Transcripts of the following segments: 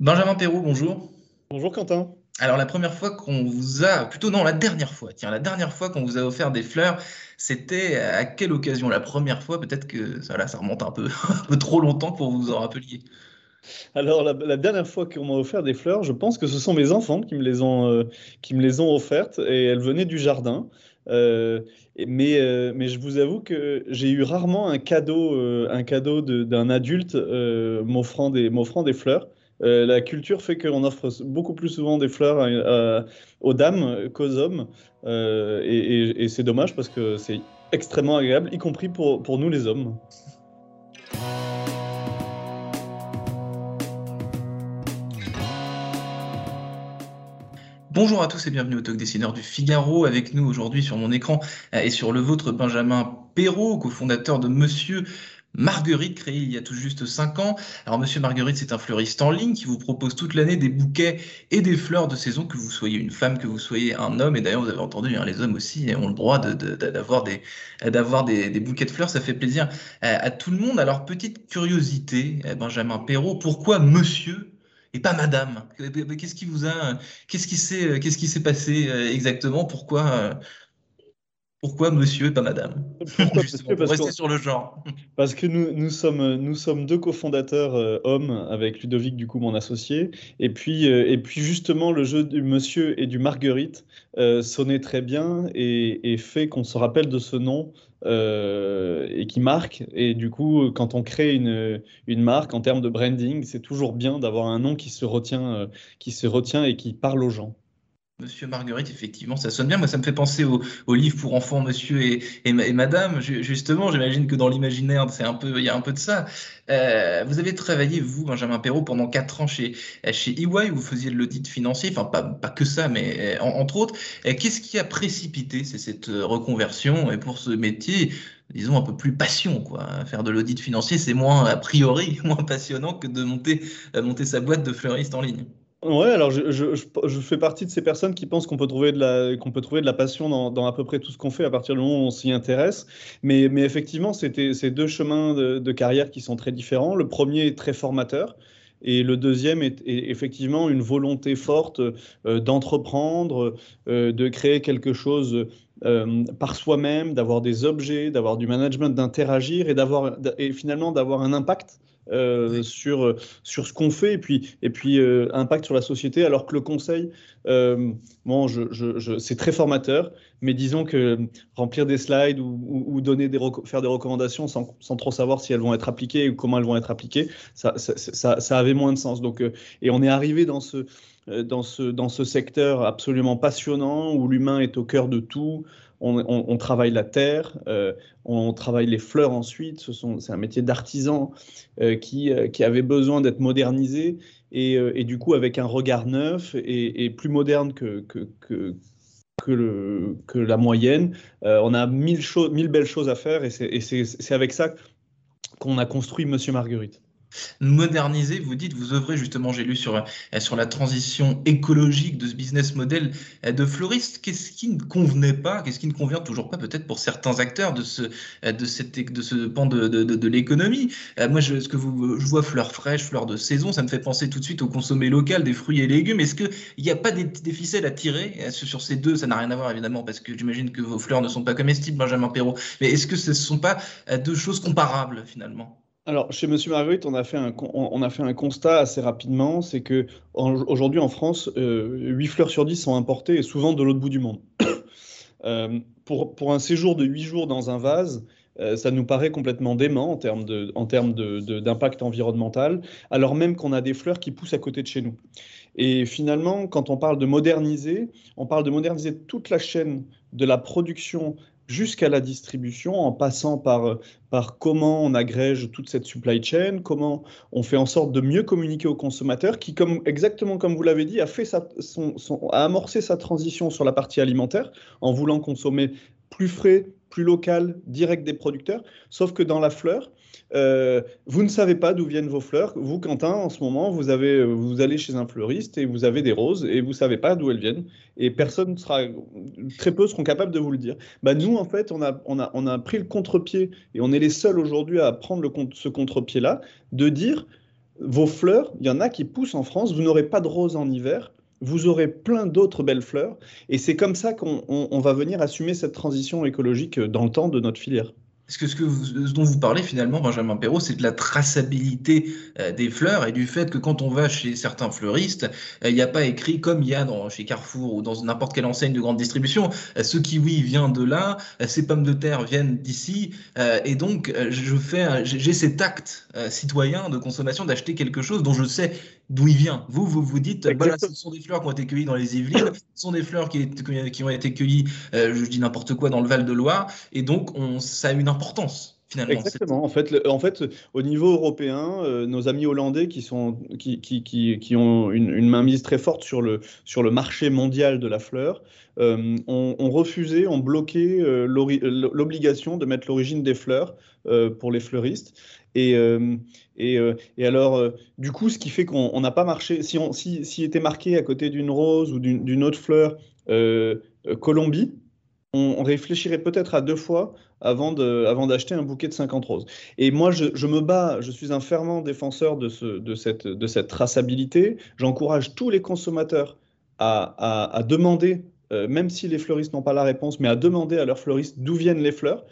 Benjamin Perrault, bonjour. Bonjour Quentin. Alors la première fois qu'on vous a, plutôt non, la dernière fois, tiens, la dernière fois qu'on vous a offert des fleurs, c'était à quelle occasion? La première fois, peut-être que ça, là, ça remonte un peu, un peu trop longtemps pour vous en rappeliez. Alors la, la dernière fois qu'on m'a offert des fleurs, je pense que ce sont mes enfants qui me les ont, euh, qui me les ont offertes et elles venaient du jardin. Euh, mais, euh, mais je vous avoue que j'ai eu rarement un cadeau, euh, un cadeau de- d'un adulte m'offrant des, fleurs. La culture fait qu'on offre beaucoup plus souvent des fleurs aux dames qu'aux hommes. Et c'est dommage parce que c'est extrêmement agréable, y compris pour nous les hommes. Bonjour à tous et bienvenue au Talk Dessineur du Figaro. Avec nous aujourd'hui sur mon écran euh, et sur le vôtre, Benjamin Perrault, cofondateur de Monsieur Marguerite, créé il y a tout juste 5 ans. Alors Monsieur Marguerite, c'est un fleuriste en ligne qui vous propose toute l'année des bouquets et des fleurs de saison, que vous soyez une femme, que vous soyez un homme. Et d'ailleurs, vous avez entendu, hein, les hommes aussi ont le droit d'avoir des, bouquets de fleurs. Ça fait plaisir euh, à tout le monde. Alors petite curiosité, euh, Benjamin Perrault, pourquoi Monsieur et pas Madame Qu'est-ce qui vous a Qu'est-ce qui s'est qu'est-ce qui s'est passé euh, exactement? Pourquoi euh, pourquoi monsieur et pas madame? Pourquoi Monsieur? Parce rester sur le genre. Parce que nous, nous sommes, nous sommes deux cofondateurs euh, hommes avec Ludovic, du coup, mon associé. Et puis, euh, et puis justement, le jeu du monsieur et du Marguerite euh, sonnait très bien et, et fait qu'on se rappelle de ce nom euh, et qui marque. Et du coup, quand on crée une, une marque en termes de branding, c'est toujours bien d'avoir un nom qui se retient, euh, qui se retient et qui parle aux gens. Monsieur Marguerite, effectivement, ça sonne bien. Moi, ça me fait penser au, au livre pour enfants, Monsieur et, et, ma- et Madame. Ju- Justement, j'imagine que dans l'imaginaire, c'est un peu, il y a un peu de ça. Euh, vous avez travaillé, vous, Benjamin Perrault, pendant quatre ans chez, chez EY, où vous faisiez de l'audit financier. Enfin, pas, que ça, mais euh, en- entre autres. Qu'est-ce qui a précipité cette euh, reconversion et pour ce métier? Disons un peu plus passion, quoi. Faire de l'audit financier, c'est moins, a priori, moins passionnant que de monter sa boîte de fleuriste en ligne. Ouais, alors je, je, je, fais partie de ces personnes qui pensent qu'on peut trouver de la, qu'on peut trouver de la passion dans, dans à peu près tout ce qu'on fait à partir du moment où on s'y intéresse. Mais, mais effectivement, c'était ces deux chemins de, de carrière qui sont très différents. Le premier est très formateur. Et le deuxième est, est effectivement une volonté forte euh, d'entreprendre, euh, de créer quelque chose euh, par soi-même, d'avoir des objets, d'avoir du management, d'interagir et, et finalement d'avoir un impact euh, sur, sur ce qu'on fait et puis, et puis euh, impact sur la société, alors que le conseil, euh, bon, je, je, je, c'est très formateur, mais disons que remplir des slides ou, ou, ou donner des faire des recommandations sans, sans, trop savoir si elles vont être appliquées ou comment elles vont être appliquées, ça, ça, ça, ça avait moins de sens. Donc, euh, et on est arrivé dans ce, dans, ce, dans ce secteur absolument passionnant où l'humain est au cœur de tout. On, travaille la terre, euh, on travaille les fleurs ensuite. C'est un métier d'artisan euh, qui, euh, qui, avait besoin d'être modernisé et, du coup avec un regard neuf et, plus moderne que, la moyenne. On a mille, mille belles choses à faire et c'est avec ça qu'on a construit Monsieur Marguerite moderniser, vous dites, vous œuvrez justement, j'ai lu sur, sur la transition écologique de ce business model de fleuriste. Qu'est-ce qui ne convenait pas, qu'est-ce qui ne convient toujours pas peut-être pour certains acteurs de ce, de cette, de ce pan de, de, de, de l'économie? Moi, je, ce que vous, je vois fleurs fraîches, fleurs de saison, ça me fait penser tout de suite au consommé local des fruits et légumes. Est-ce qu'il n'y a pas des, des, ficelles à tirer sur ces deux? Ça n'a rien à voir évidemment parce que j'imagine que vos fleurs ne sont pas comestibles, Benjamin Perrault. Mais est-ce que ce ne sont pas deux choses comparables finalement? Alors, chez Monsieur Marguerite, on a fait un, on a fait un constat assez rapidement, c'est que aujourd'hui en France, euh, 8 fleurs sur 10 sont importées et souvent de l'autre bout du monde. euh, pour, pour, un séjour de 8 jours dans un vase, euh, ça nous paraît complètement dément en termes d'impact environnemental, alors même qu'on a des fleurs qui poussent à côté de chez nous. Et finalement, quand on parle de moderniser, on parle de moderniser toute la chaîne de la production jusqu'à la distribution, en passant par, comment on agrège toute cette supply chain, comment on fait en sorte de mieux communiquer aux consommateurs, qui, comme, exactement comme vous l'avez dit, a, fait a amorcé sa transition sur la partie alimentaire en voulant consommer plus frais, plus local, direct des producteurs, sauf que dans la fleur, euh, vous ne savez pas d'où viennent vos fleurs. Vous, Quentin, en ce moment, vous, allez chez un fleuriste et vous avez des roses et vous ne savez pas d'où elles viennent. Et personne sera, très peu seront capables de vous le dire. Bah, nous, en fait, on a, pris le contre-pied et on est les seuls aujourd'hui à prendre ce contre-pied-là, de dire vos fleurs, il y en a qui poussent en France, vous n'aurez pas de roses en hiver, vous aurez plein d'autres belles fleurs. Et c'est comme ça qu'on va venir assumer cette transition écologique dans le temps de notre filière. Parce que ce, que ce dont vous parlez finalement, Benjamin Perrault, c'est de la traçabilité euh, des fleurs et du fait que quand on va chez certains fleuristes, euh, il n'y a pas écrit comme il y a dans, chez Carrefour ou dans n'importe quelle enseigne de grande distribution, euh, ce kiwi vient de là, ces pommes de terre viennent d'ici, et donc je fais, j'ai cet acte citoyen de consommation d'acheter quelque chose dont je sais d'où il vient. Vous, vous vous dites, voilà, ce sont des fleurs qui ont été cueillies dans les Yvelines, ce sont des fleurs qui, qui ont été cueillies, je dis n'importe quoi, dans le Val-de-Loire, et donc on, ça a une importance. Finalement. Exactement. En fait, en fait, au niveau européen, euh, nos amis hollandais qui, sont, qui, qui, qui, qui ont une, une mainmise très forte sur le, sur le marché mondial de la fleur euh, ont, refusé, ont bloqué euh, l'obligation de mettre l'origine des fleurs pour les fleuristes. Et, et, et, alors, du coup, ce qui fait qu'on n'a pas marché, si, on, si, si était marqué à côté d'une rose ou d'une autre fleur Colombie, on réfléchirait peut-être à deux fois avant d'acheter un bouquet de 50 roses. Et moi, je, me bats, je suis un fervent défenseur de, ce, de, cette, de cette traçabilité. J'encourage tous les consommateurs à, demander, euh, même si les fleuristes n'ont pas la réponse, mais à demander à leurs fleuristes d'où viennent les fleurs.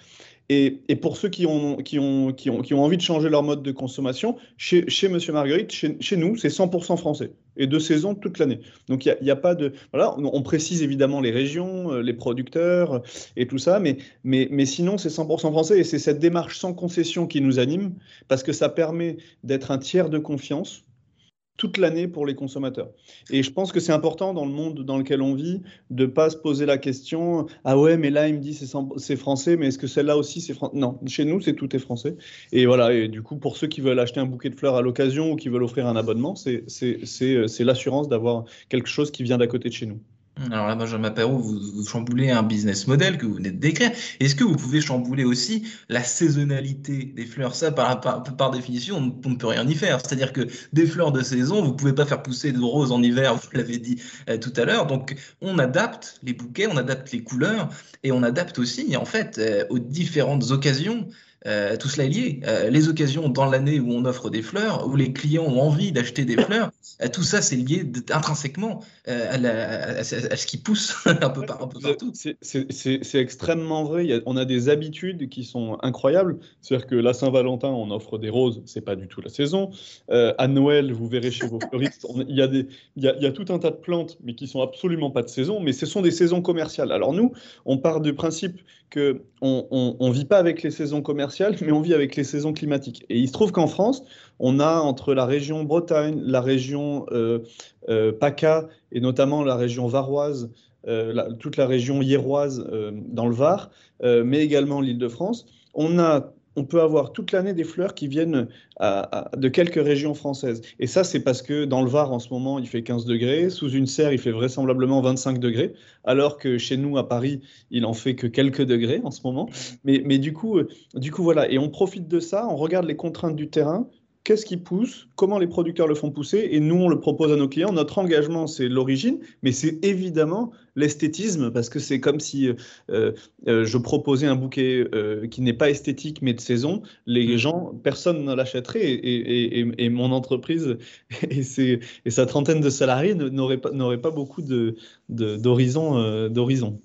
Et, pour ceux qui ont, qui, ont, qui, ont, qui ont envie de changer leur mode de consommation, chez, chez Monsieur Marguerite, chez, nous, c'est 100% français et de saison toute l'année. Donc il n'y a, pas de. Voilà, on, précise évidemment les régions, euh, les producteurs euh, et tout ça, mais, mais, mais sinon c'est 100% français et c'est cette démarche sans concession qui nous anime parce que ça permet d'être un tiers de confiance toute l'année pour les consommateurs. Et je pense que c'est important dans le monde dans lequel on vit de ne pas se poser la question Ah ouais, mais là, il me dit c'est français, mais est-ce que celle-là aussi c'est français Non, chez nous, c'est tout est français. Et voilà, et du coup, pour ceux qui veulent acheter un bouquet de fleurs à l'occasion ou qui veulent offrir un abonnement, c'est l'assurance d'avoir quelque chose qui vient d'à côté de chez nous. Alors là, Benjamin Perrault, vous, vous, chamboulez un business model que vous venez de décrire. Est-ce que vous pouvez chambouler aussi la saisonnalité des fleurs? Ça, par, définition, on, ne peut rien y faire. C'est-à-dire que des fleurs de saison, vous ne pouvez pas faire pousser de roses en hiver, vous l'avez dit euh, tout à l'heure. Donc, on adapte les bouquets, on adapte les couleurs et on adapte aussi, en fait, euh, aux différentes occasions euh, tout cela est lié. Euh, les occasions dans l'année où on offre des fleurs, où les clients ont envie d'acheter des fleurs, euh, tout ça, c'est lié intrinsèquement à, ce qui pousse un peu, partout. C'est extrêmement vrai. on a des habitudes qui sont incroyables. C'est-à-dire que la Saint-Valentin, on offre des roses, c'est pas du tout la saison. à Noël, vous verrez chez vos fleuristes, il y, a il, y a, il y a tout un tas de plantes, mais qui sont absolument pas de saison, mais ce sont des saisons commerciales. Alors nous, on part du principe que on vit pas avec les saisons commerciales, mais on vit avec les saisons climatiques. Et il se trouve qu'en France, on a entre la région Bretagne, la région euh, euh, PACA et notamment la région varoise, euh, toute la région hiéroise dans le Var, mais également l'île de France, on a on peut avoir toute l'année des fleurs qui viennent de quelques régions françaises. Et ça, c'est parce que dans le Var, en ce moment, il fait 15 degrés. Sous une serre, il fait vraisemblablement 25 degrés. Alors que chez nous, à Paris, il en fait que quelques degrés en ce moment. Mais, mais du, coup, euh, du coup, voilà. Et on profite de ça, on regarde les contraintes du terrain qu'est-ce qui pousse, comment les producteurs le font pousser, et nous, on le propose à nos clients. Notre engagement, c'est l'origine, mais c'est évidemment l'esthétisme, parce que c'est comme si euh, euh, je proposais un bouquet euh, qui n'est pas esthétique, mais de saison. Les mmh. gens, personne ne l'achèterait, et, mon entreprise et, et, sa trentaine de salariés n'auraient pas, pas beaucoup d'horizon. De, d'horizon.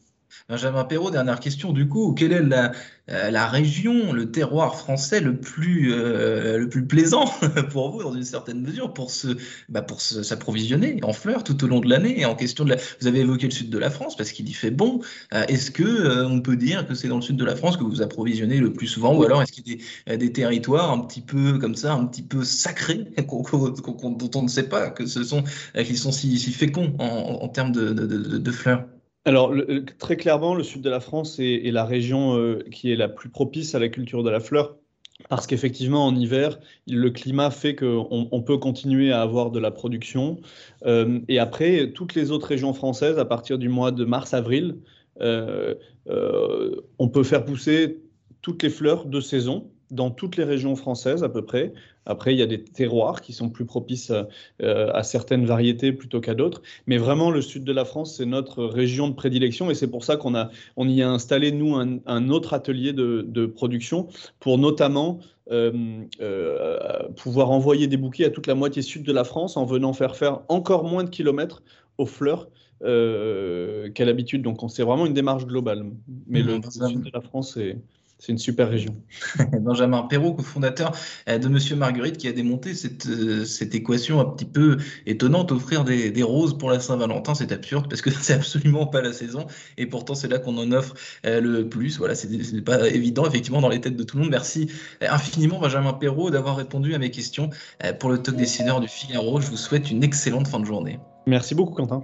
Benjamin Perrault, dernière question du coup. Quelle est la, euh, région, le terroir français le plus, euh, le plus plaisant pour vous, dans une certaine mesure, pour, se, bah pour s'approvisionner en fleurs tout au long de l'année en question de. Vous avez évoqué le sud de la France parce qu'il y fait bon. Euh, est-ce que on peut dire que c'est dans le sud de la France que vous vous approvisionnez le plus souvent ou alors est-ce qu'il y a des, territoires un petit peu comme ça, un petit peu sacrés dont on ne sait pas que ce sont, qui sont si, féconds en, en termes de, de fleurs? Alors, très clairement, le sud de la France est, la région euh, qui est la plus propice à la culture de la fleur. Parce qu'effectivement, en hiver, le climat fait qu'on on peut continuer à avoir de la production. Euh, et après, toutes les autres régions françaises, à partir du mois de mars-avril, euh, on peut faire pousser toutes les fleurs de saison dans toutes les régions françaises à peu près. Après, il y a des terroirs qui sont plus propices à, euh, à certaines variétés plutôt qu'à d'autres. Mais vraiment, le sud de la France, c'est notre région de prédilection et c'est pour ça qu'on a, on y a installé, nous, un, un autre atelier de, de production pour notamment euh, euh, pouvoir envoyer des bouquets à toute la moitié sud de la France en venant faire faire encore moins de kilomètres aux fleurs euh, qu'à l'habitude. Donc, c'est vraiment une démarche globale. Mais Mmh, le, sud de la France, c'est c'est une super région. Benjamin Perrault, cofondateur euh, de Monsieur Marguerite, qui a démonté cette, euh, cette équation un petit peu étonnante, offrir des, des roses pour la Saint-Valentin, c'est absurde parce que c'est absolument pas la saison et pourtant c'est là qu'on en offre euh, le plus. Voilà, c'est c'est pas évident effectivement dans les têtes de tout le monde. Merci infiniment Benjamin Perrault d'avoir répondu à mes questions pour le talk dessineur du Figaro. Je vous souhaite une excellente fin de journée. Merci beaucoup, Quentin.